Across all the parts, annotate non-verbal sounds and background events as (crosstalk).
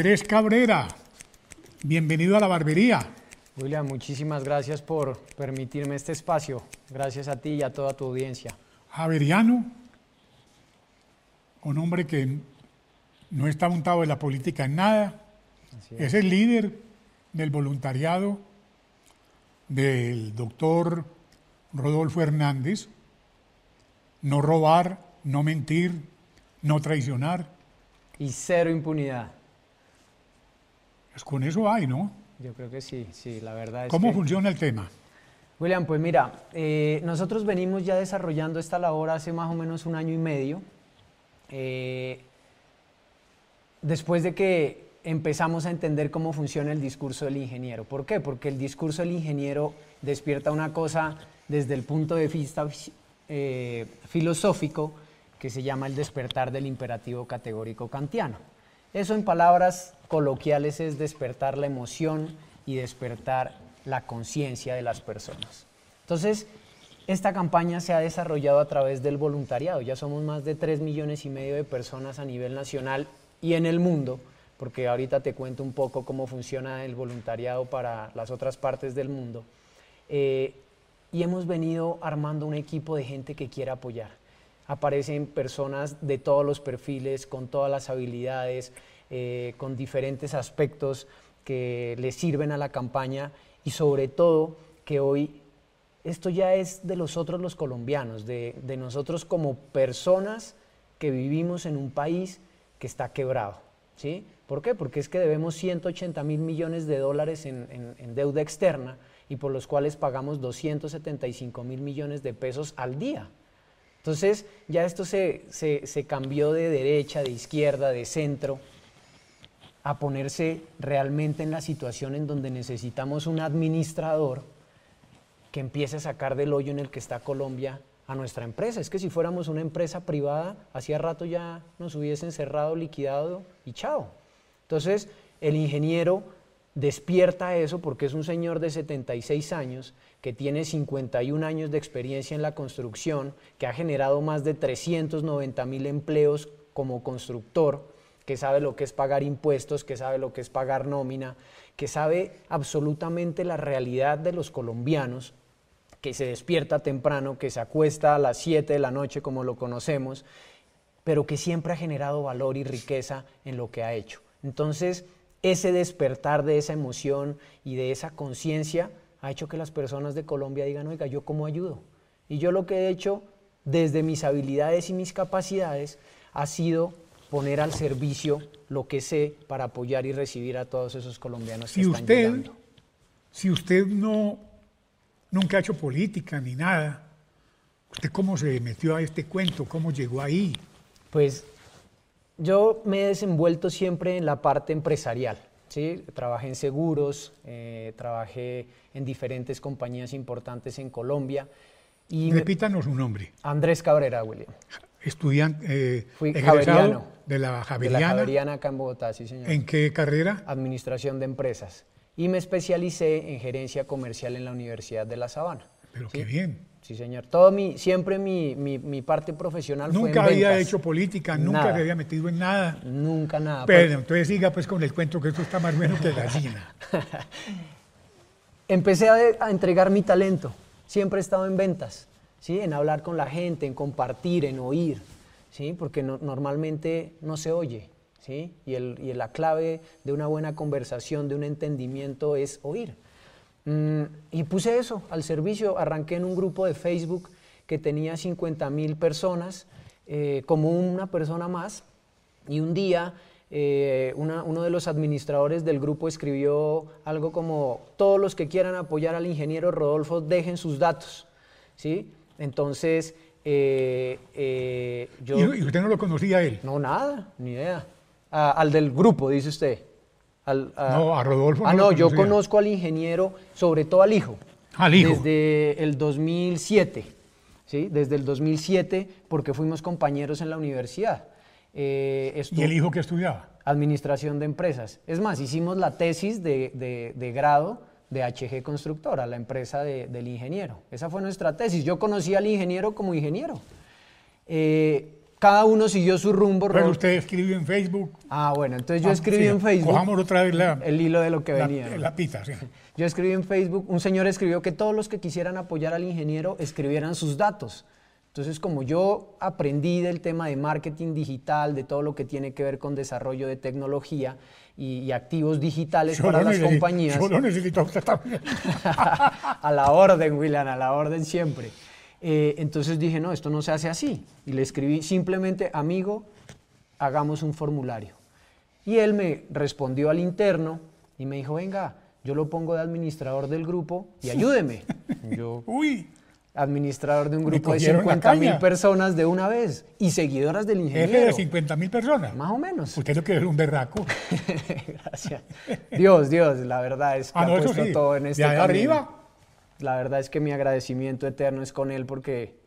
Andrés Cabrera, bienvenido a la barbería. William, muchísimas gracias por permitirme este espacio. Gracias a ti y a toda tu audiencia. Javeriano, un hombre que no está montado en la política en nada, es. es el líder del voluntariado del doctor Rodolfo Hernández. No robar, no mentir, no traicionar. Y cero impunidad. Pues con eso hay, ¿no? Yo creo que sí, sí, la verdad es ¿Cómo que... funciona el tema? William, pues mira, eh, nosotros venimos ya desarrollando esta labor hace más o menos un año y medio. eh, después de que empezamos a entender cómo funciona el discurso del ingeniero. ¿Por qué? Porque el discurso del ingeniero despierta una cosa desde el punto de vista eh, filosófico que se llama el despertar del imperativo categórico kantiano. Eso en palabras coloquiales es despertar la emoción y despertar la conciencia de las personas. Entonces, esta campaña se ha desarrollado a través del voluntariado. Ya somos más de 3 millones y medio de personas a nivel nacional y en el mundo, porque ahorita te cuento un poco cómo funciona el voluntariado para las otras partes del mundo. Eh, y hemos venido armando un equipo de gente que quiere apoyar. Aparecen personas de todos los perfiles, con todas las habilidades, eh, con diferentes aspectos que le sirven a la campaña y sobre todo que hoy esto ya es de los otros los colombianos, de, de nosotros como personas que vivimos en un país que está quebrado. ¿sí? ¿Por qué? Porque es que debemos 180 mil millones de dólares en- en deuda externa y por los cuales pagamos 275 mil millones de pesos al día. Entonces ya esto se, se- cambió de derecha, de izquierda, de centro, a ponerse realmente en la situación en donde necesitamos un administrador que empiece a sacar del hoyo en el que está Colombia a nuestra empresa. Es que si fuéramos una empresa privada, hacía rato ya nos hubiesen cerrado, liquidado y chao. Entonces, el ingeniero despierta eso porque es un señor de 76 años que tiene 51 años de experiencia en la construcción, que ha generado más de 390 mil empleos como constructor, que sabe lo que es pagar impuestos, que sabe lo que es pagar nómina, que sabe absolutamente la realidad de los colombianos, que se despierta temprano, que se acuesta a las 7 de la noche como lo conocemos, pero que siempre ha generado valor y riqueza en lo que ha hecho. Entonces, ese despertar de esa emoción y de esa conciencia ha hecho que las personas de Colombia digan, oiga, ¿yo cómo ayudo? Y yo lo que he hecho desde mis habilidades y mis capacidades ha sido poner al servicio lo que sé para apoyar y recibir a todos esos colombianos que Si están usted, llegando. si usted no, nunca ha hecho política ni nada, ¿usted cómo se metió a este cuento? ¿Cómo llegó ahí? Pues yo me he desenvuelto siempre en la parte empresarial. ¿sí? Trabajé en seguros, eh, trabajé en diferentes compañías importantes en Colombia. Y Repítanos su nombre. Andrés Cabrera, William. Estudiante, eh, Fui javeriano. de la De la Javeriana. Javeriana acá en Bogotá, sí señor. ¿En qué carrera? Administración de empresas. Y me especialicé en gerencia comercial en la Universidad de La Sabana. Pero ¿sí? qué bien. Sí, señor. Todo mi, siempre mi, mi- mi parte profesional fue en Nunca había ventas. hecho política, nunca Nada. se había metido en nada. Nunca nada. Pero entonces siga pues con el cuento que esto está más bueno que gallina. (laughs) empecé a, a entregar mi talento. Siempre he estado en ventas, ¿sí? en hablar con la gente, en compartir, en oír, ¿sí? porque no- normalmente no se oye. ¿sí? Y, el- y la clave de una buena conversación, de un entendimiento, es oír. Mm, y puse eso al servicio. Arranqué en un grupo de Facebook que tenía 50 mil personas, eh, como una persona más. Y un día eh, uno de los administradores del grupo escribió algo como, todos los que quieran apoyar al ingeniero Rodolfo dejen sus datos. ¿sí? Entonces, eh, yo... ¿Y usted no lo conocía a él? No, nada, ni idea. al del grupo, dice usted. No, a Rodolfo. Ah, no, yo conozco al ingeniero, sobre todo al hijo. Al hijo. Desde el 2007, ¿sí? Desde el 2007, porque fuimos compañeros en la universidad. Eh, ¿Y el hijo que estudiaba? Administración de empresas. Es más, hicimos la tesis de, grado de HG Constructora, la empresa del ingeniero. Esa fue nuestra tesis. Yo conocí al ingeniero como ingeniero. Eh, cada uno siguió su rumbo. Pero usted escribió en Facebook. Ah, bueno, entonces yo ah, escribí en Facebook. Cojamos otra vez el hilo de lo que venía. La pita, sí. (laughs) Yo escribí en Facebook, un señor escribió que todos los que quisieran apoyar al ingeniero escribieran sus datos. Entonces, como yo aprendí del tema de marketing digital, de todo lo que tiene que ver con desarrollo de tecnología y, activos digitales para las compañías. Yo lo necesito usted también. (laughs) a la orden, William, a la orden siempre. Eh, entonces dije, no, esto no se hace así. Y le escribí simplemente, amigo, hagamos un formulario. Y él me respondió al interno y me dijo, venga, yo lo pongo de administrador del grupo y (laughs) ayúdeme. Yo, Uy administrador de un grupo de 50 mil personas de una vez y seguidoras del ingeniero. Jefe de 50 mil personas. Más o menos. Usted lo que es un berraco. (laughs) Gracias. Dios, Dios, la verdad es que ah, ha puesto todo en este ¿De arriba? La verdad es que mi agradecimiento eterno es con él porque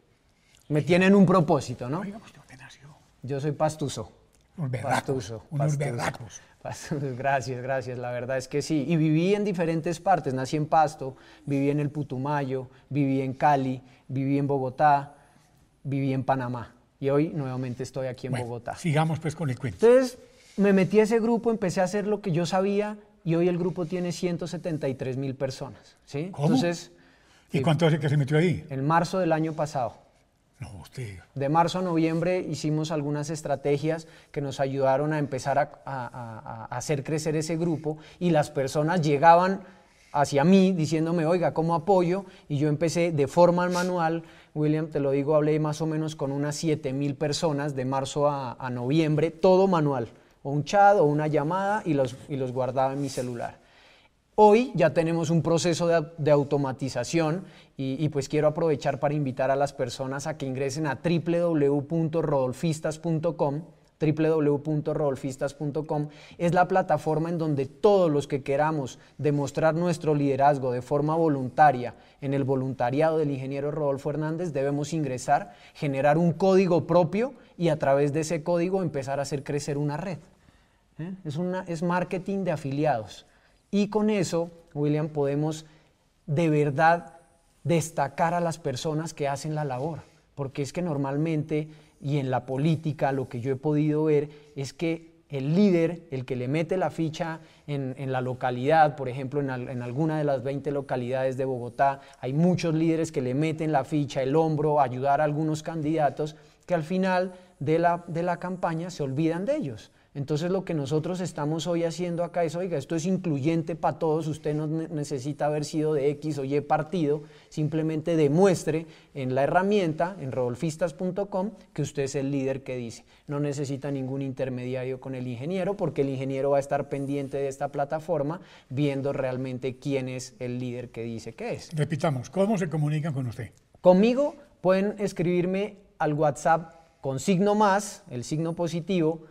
me tienen un propósito, ¿no? Oiga, usted nació? Yo soy pastuso. Un. Unos berracos. Gracias, gracias. La verdad es que sí. Y viví en diferentes partes. Nací en Pasto, viví en el Putumayo, viví en Cali, viví en Bogotá, viví en Panamá. Y hoy nuevamente estoy aquí en Bogotá. Sigamos pues con el cuento. Entonces me metí a ese grupo, empecé a hacer lo que yo sabía y hoy el grupo tiene 173 mil personas. ¿sí? ¿Cómo? Entonces, ¿Y cuánto hace que se metió ahí? En marzo del año pasado. De marzo a noviembre hicimos algunas estrategias que nos ayudaron a empezar a, hacer crecer ese grupo y las personas llegaban hacia mí diciéndome, oiga, ¿cómo apoyo? Y yo empecé de forma manual, William, te lo digo, hablé más o menos con unas 7 mil personas de marzo a, noviembre, todo manual, o un chat o una llamada y los, y los guardaba en mi celular. Hoy ya tenemos un proceso de, automatización y, pues quiero aprovechar para invitar a las personas a que ingresen a www.rodolfistas.com www.rodolfistas.com es la plataforma en donde todos los que queramos demostrar nuestro liderazgo de forma voluntaria en el voluntariado del ingeniero Rodolfo Hernández debemos ingresar, generar un código propio y a través de ese código empezar a hacer crecer una red. ¿Eh? Es, una, es marketing de afiliados. Y con eso, William, podemos de verdad destacar a las personas que hacen la labor, porque es que normalmente, y en la política, lo que yo he podido ver es que el líder, el que le mete la ficha en, la localidad, por ejemplo, en, alguna de las 20 localidades de Bogotá, hay muchos líderes que le meten la ficha, el hombro, ayudar a algunos candidatos, que al final de la, de la campaña se olvidan de ellos. Entonces lo que nosotros estamos hoy haciendo acá es, oiga, esto es incluyente para todos, usted no necesita haber sido de X o Y partido, simplemente demuestre en la herramienta, en rodolfistas.com, que usted es el líder que dice. No necesita ningún intermediario con el ingeniero, porque el ingeniero va a estar pendiente de esta plataforma, viendo realmente quién es el líder que dice que es. Repitamos, ¿cómo se comunican con usted? Conmigo pueden escribirme al WhatsApp con signo más, el signo positivo,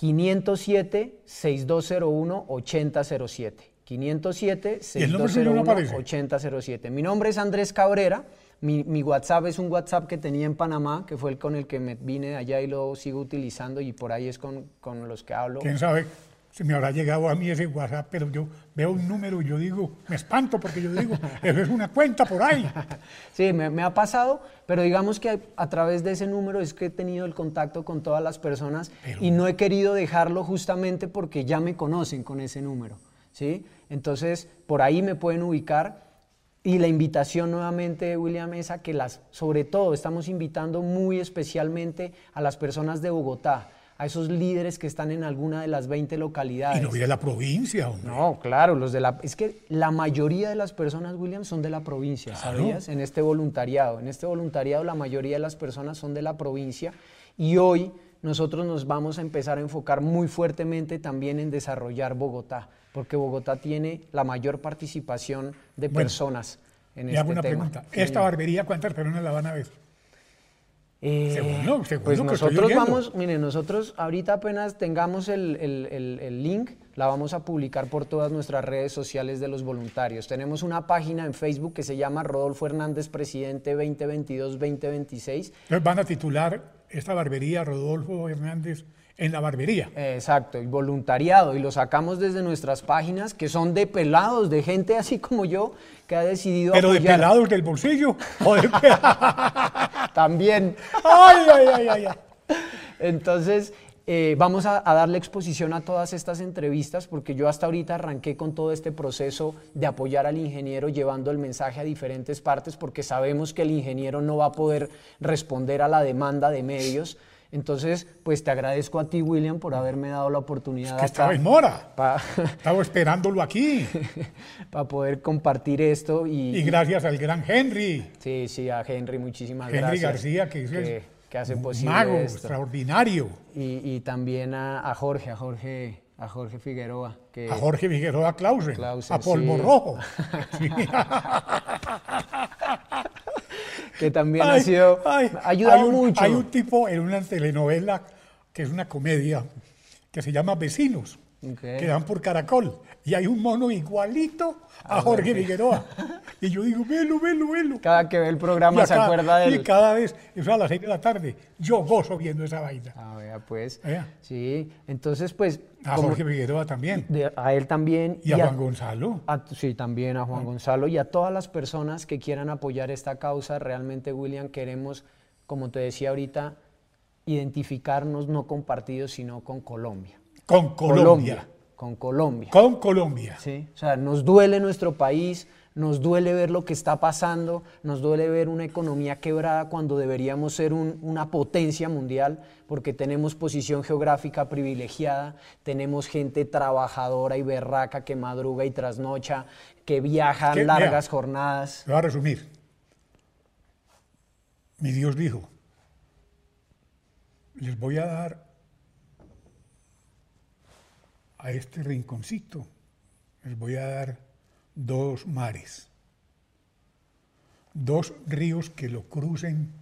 507-6201-8007. 507-6201-8007. Mi nombre es Andrés Cabrera. Mi, mi, WhatsApp es un WhatsApp que tenía en Panamá, que fue el con el que me vine de allá y lo sigo utilizando y por ahí es con, con los que hablo. ¿Quién sabe? Si me habrá llegado a mí ese WhatsApp, pero yo veo un número y yo digo, me espanto porque yo digo, (laughs) eso es una cuenta por ahí. Sí, me, ha pasado, pero digamos que a, través de ese número es que he tenido el contacto con todas las personas y no he querido dejarlo justamente porque ya me conocen con ese número. ¿sí? Entonces, por ahí me pueden ubicar. Y la invitación nuevamente, William, es a que las, sobre todo, estamos invitando muy especialmente a las personas de Bogotá a esos líderes que están en alguna de las 20 localidades. Y no de la provincia, hombre. No, claro, los de la es que la mayoría de las personas, William, son de la provincia, ¿sabías? En este voluntariado, en este voluntariado la mayoría de las personas son de la provincia y hoy nosotros nos vamos a empezar a enfocar muy fuertemente también en desarrollar Bogotá, porque Bogotá tiene la mayor participación de Bueno, personas en Le este hago una tema. pregunta. ¿Esta barbería cuántas personas la van a ver? Eh, Según lo- según pues lo que estoy nosotros vamos, miren, nosotros ahorita apenas tengamos el, el- el- el link, la vamos a publicar por todas nuestras redes sociales de los voluntarios. Tenemos una página en Facebook que se llama Rodolfo Hernández Presidente 2022-2026. Entonces van a titular esta barbería Rodolfo Hernández en la barbería. Exacto, el voluntariado, y lo sacamos desde nuestras páginas que son de pelados, de gente así como yo, que ha decidido Pero de pelados del bolsillo o de (laughs) También. ay, ay, ay, ay, ay. Entonces, eh, vamos a, a darle exposición a todas estas entrevistas porque yo hasta ahorita arranqué con todo este proceso de apoyar al ingeniero llevando el mensaje a diferentes partes porque sabemos que el ingeniero no va a poder responder a la demanda de medios. Entonces, pues te agradezco a ti, William, por haberme dado la oportunidad Que estaba en mora. para (laughs) Estaba esperándolo aquí. (laughs) poder compartir esto y, Y gracias al gran Henry. sí, sí, a Henry muchísimas Henry gracias. García, que es que, que hace un posible mago esto. extraordinario. Y, y también a, a Jorge, a Jorge, a Jorge Figueroa, que A Jorge Figueroa Clausen. Clausen, a Polvo sí. Rojo. (laughs) Sí. Que también ha Ay, sido, ay, ha hay un, mucho. Hay un tipo en una telenovela que es una comedia que se llama Vecinos, que dan por Caracol. Y hay un mono igualito a Jorge Figueroa. (laughs) Y yo digo, velo, velo, velo. Cada que ve el programa Y se acuerda de Y él. cada vez, eso a las seis de la tarde, yo gozo viendo esa vaina. Ah, vea, pues. Vea. Sí, entonces, pues. A como- Jorge Figueroa también. de- a él también. Y a a- Juan Gonzalo. a- sí, también a Juan Gonzalo y a todas las personas que quieran apoyar esta causa. Realmente, William, queremos, como te decía ahorita, identificarnos no con partidos, sino con Colombia. Con Colombia. Con Colombia. Con Colombia. ¿sí? O sea, nos duele nuestro país, nos duele ver lo que está pasando, nos duele ver una economía quebrada cuando deberíamos ser un- una potencia mundial, porque tenemos posición geográfica privilegiada, tenemos gente trabajadora y berraca que madruga y trasnocha, que viaja largas jornadas. Lo voy a resumir. Mi Dios dijo, les voy a dar a este rinconcito, les voy a dar dos mares, dos ríos que lo crucen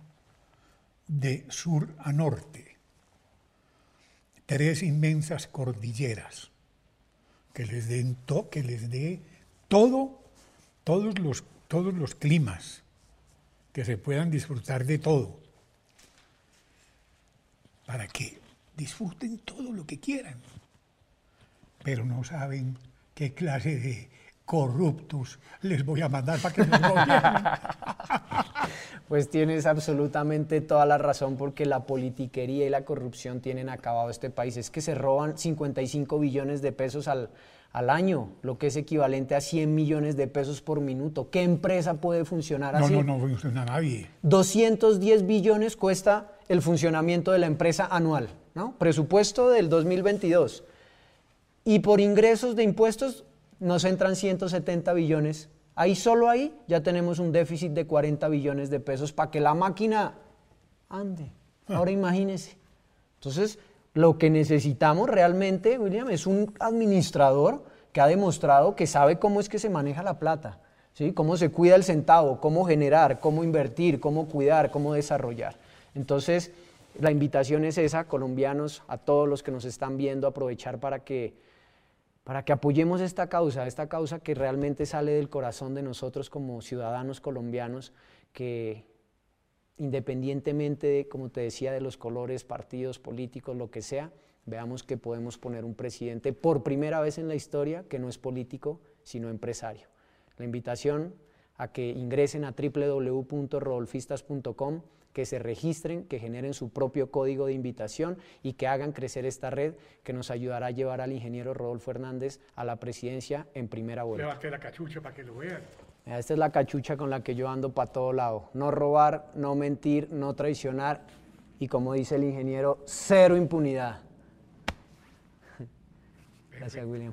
de sur a norte, tres inmensas cordilleras que les den dé todo, todos los, todos los climas, que se puedan disfrutar de todo, para que disfruten todo lo que quieran, pero no saben qué clase de corruptos les voy a mandar para que nos gobiernen. (laughs) Pues tienes absolutamente toda la razón porque la politiquería y la corrupción tienen acabado este país. Es que se roban 55 billones de pesos al, al año, lo que es equivalente a 100 millones de pesos por minuto. ¿Qué empresa puede funcionar No, así? no, no funciona nadie. 210 billones cuesta el funcionamiento de la empresa anual, ¿no? Presupuesto del 2022. Y por ingresos de impuestos nos entran 170 billones. Ahí solo ahí ya tenemos un déficit de 40 billones de pesos para que la máquina ande. Ahora imagínese. Entonces, lo que necesitamos realmente, William, es un administrador que ha demostrado que sabe cómo es que se maneja la plata, ¿sí? cómo se cuida el centavo, cómo generar, cómo invertir, cómo cuidar, cómo desarrollar. Entonces, la invitación es esa, colombianos, a todos los que nos están viendo, aprovechar para que, para que apoyemos esta causa, esta causa que realmente sale del corazón de nosotros como ciudadanos colombianos, que independientemente de, como te decía, de los colores, partidos políticos, lo que sea, veamos que podemos poner un presidente por primera vez en la historia que no es político, sino empresario. La invitación a que ingresen a www.rodolfistas.com, que se registren, que generen su propio código de invitación y que hagan crecer esta red que nos ayudará a llevar al ingeniero Rodolfo Hernández a la presidencia en primera vuelta. Levante la cachucha para que lo vean. Esta es la cachucha con la que yo ando para todo lado. No robar, no mentir, no traicionar y como dice el ingeniero, cero impunidad. Gracias, William.